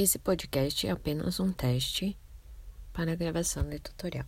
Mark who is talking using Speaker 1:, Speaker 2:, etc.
Speaker 1: Esse podcast é apenas um teste para a gravação de tutorial.